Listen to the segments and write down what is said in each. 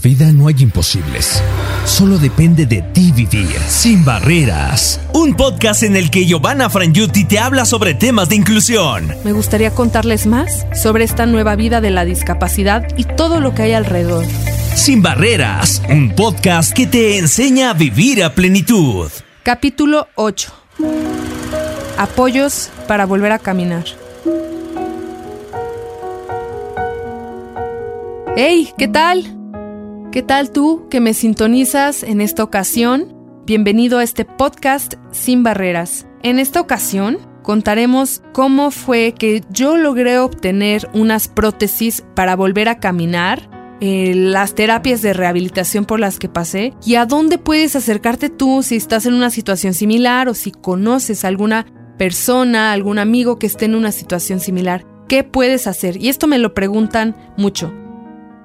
vida no hay imposibles. Solo depende de ti vivir sin barreras. Un podcast en el que Giovanna Frangiuti te habla sobre temas de inclusión. Me gustaría contarles más sobre esta nueva vida de la discapacidad y todo lo que hay alrededor. Sin barreras, un podcast que te enseña a vivir a plenitud. Capítulo 8. Apoyos para volver a caminar. ¡Hey! ¿Qué tal? ¿Qué tal tú que me sintonizas en esta ocasión? Bienvenido a este podcast Sin Barreras. En esta ocasión contaremos cómo fue que yo logré obtener unas prótesis para volver a caminar, eh, las terapias de rehabilitación por las que pasé y a dónde puedes acercarte tú si estás en una situación similar o si conoces a alguna persona, algún amigo que esté en una situación similar. ¿Qué puedes hacer? Y esto me lo preguntan mucho.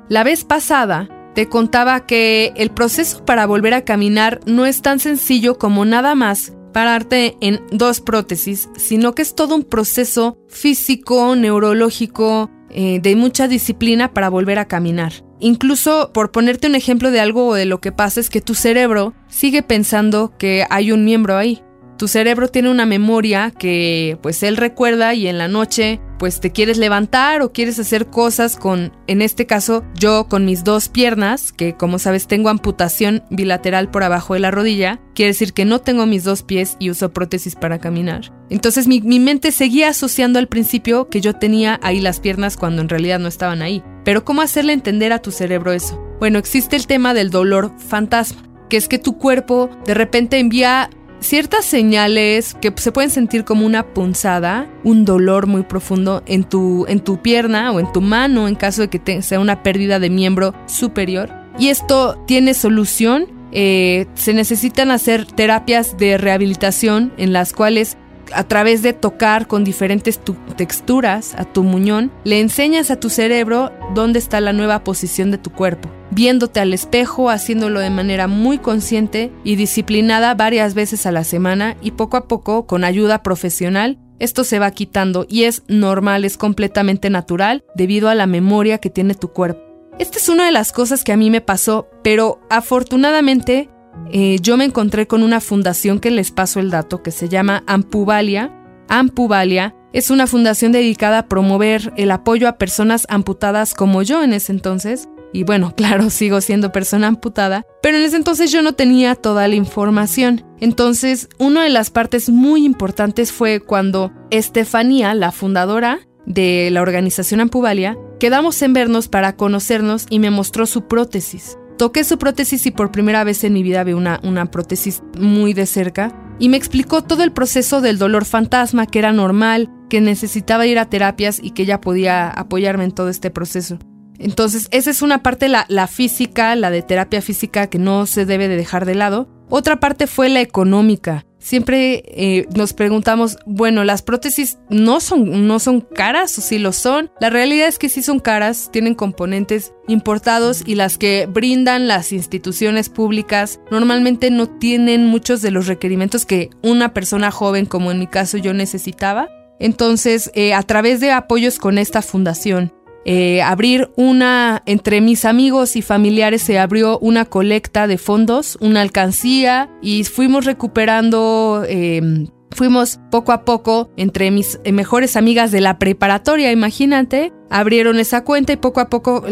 La vez pasada te contaba que el proceso para volver a caminar no es tan sencillo como nada más pararte en dos prótesis, sino que es todo un proceso físico, neurológico, eh, de mucha disciplina para volver a caminar. Incluso por ponerte un ejemplo de algo de lo que pasa es que tu cerebro sigue pensando que hay un miembro ahí. Tu cerebro tiene una memoria que pues él recuerda y en la noche pues te quieres levantar o quieres hacer cosas con, en este caso, yo con mis dos piernas, que como sabes tengo amputación bilateral por abajo de la rodilla, quiere decir que no tengo mis dos pies y uso prótesis para caminar. Entonces mi, mente seguía asociando al principio que yo tenía ahí las piernas cuando en realidad no estaban ahí. Pero ¿cómo hacerle entender a tu cerebro eso? Bueno, existe el tema del dolor fantasma, que es que tu cuerpo de repente envía ciertas señales que se pueden sentir como una punzada, un dolor muy profundo en tu, en tu pierna o en tu mano en caso de que sea una pérdida de miembro superior. Y esto tiene solución. Eh, se necesitan hacer terapias de rehabilitación en las cuales a través de tocar con diferentes texturas a tu muñón, le enseñas a tu cerebro dónde está la nueva posición de tu cuerpo viéndote al espejo, haciéndolo de manera muy consciente y disciplinada varias veces a la semana y poco a poco, con ayuda profesional, esto se va quitando y es normal, es completamente natural debido a la memoria que tiene tu cuerpo. Esta es una de las cosas que a mí me pasó, pero afortunadamente eh, yo me encontré con una fundación que les paso el dato, que se llama Ampuvalia. Ampuvalia es una fundación dedicada a promover el apoyo a personas amputadas como yo en ese entonces, y bueno, claro, sigo siendo persona amputada, pero en ese entonces yo no tenía toda la información. Entonces, una de las partes muy importantes fue cuando Estefanía, la fundadora de la organización Ampuvalia, quedamos en vernos para conocernos y me mostró su prótesis. Toqué su prótesis y por primera vez en mi vida vi una, una prótesis muy de cerca y me explicó todo el proceso del dolor fantasma, que era normal, que necesitaba ir a terapias y que ella podía apoyarme en todo este proceso. Entonces, esa es una parte, la, la física, la de terapia física, que no se debe de dejar de lado. Otra parte fue la económica. Siempre eh, nos preguntamos, bueno, las prótesis no son, no son caras o si lo son. La realidad es que sí son caras, tienen componentes importados y las que brindan las instituciones públicas normalmente no tienen muchos de los requerimientos que una persona joven, como en mi caso yo necesitaba. Entonces, eh, a través de apoyos con esta fundación eh, abrir una, entre mis amigos y familiares se abrió una colecta de fondos, una alcancía y fuimos recuperando... Em, fuimos poco a poco entre mis mejores amigas de la preparatoria, imagínate, abrieron esa cuenta y poco a poco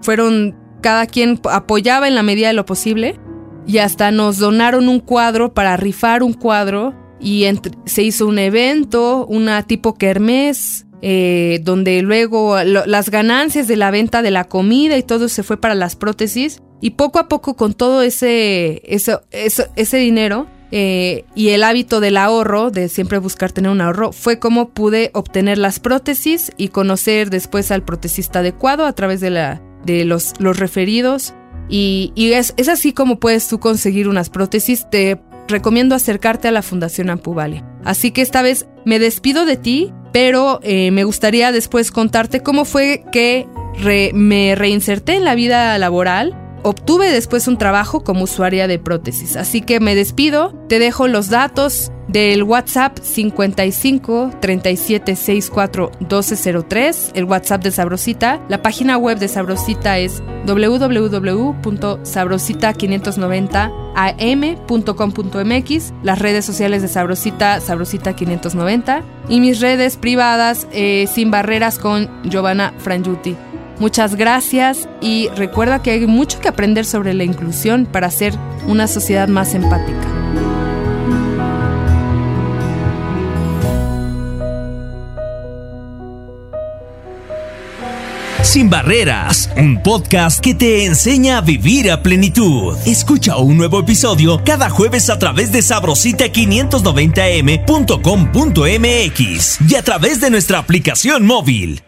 fueron, cada quien apoyaba en la medida de lo posible y hasta nos donaron un cuadro para rifar un cuadro y se hizo un evento, una tipo kermés, eh, donde luego las ganancias de la venta de la comida y todo se fue para las prótesis. Y poco a poco con todo ese, eso, ese dinero eh, y el hábito del ahorro, de siempre buscar tener un ahorro, fue como pude obtener las prótesis y conocer después al protesista adecuado a través de, la, de los, los referidos. Y, y es, es, así como puedes tú conseguir unas prótesis. Te recomiendo acercarte a la Fundación Ampuvalia. Así que esta vez me despido de ti pero eh, me gustaría después contarte cómo fue que me reinserté en la vida laboral obtuve después un trabajo como usuaria de prótesis. Así que me despido, te dejo los datos del WhatsApp 55 37 64 1203, el WhatsApp de Sabrosita. La página web de Sabrosita es www.sabrosita590am.com.mx, las redes sociales de Sabrosita, Sabrosita590 y mis redes privadas eh, sin barreras con Giovanna Frangiuti. Muchas gracias y recuerda que hay mucho que aprender sobre la inclusión para hacer una sociedad más empática. Sin Barreras, un podcast que te enseña a vivir a plenitud. Escucha un nuevo episodio cada jueves a través de sabrosita590m.com.mx y a través de nuestra aplicación móvil.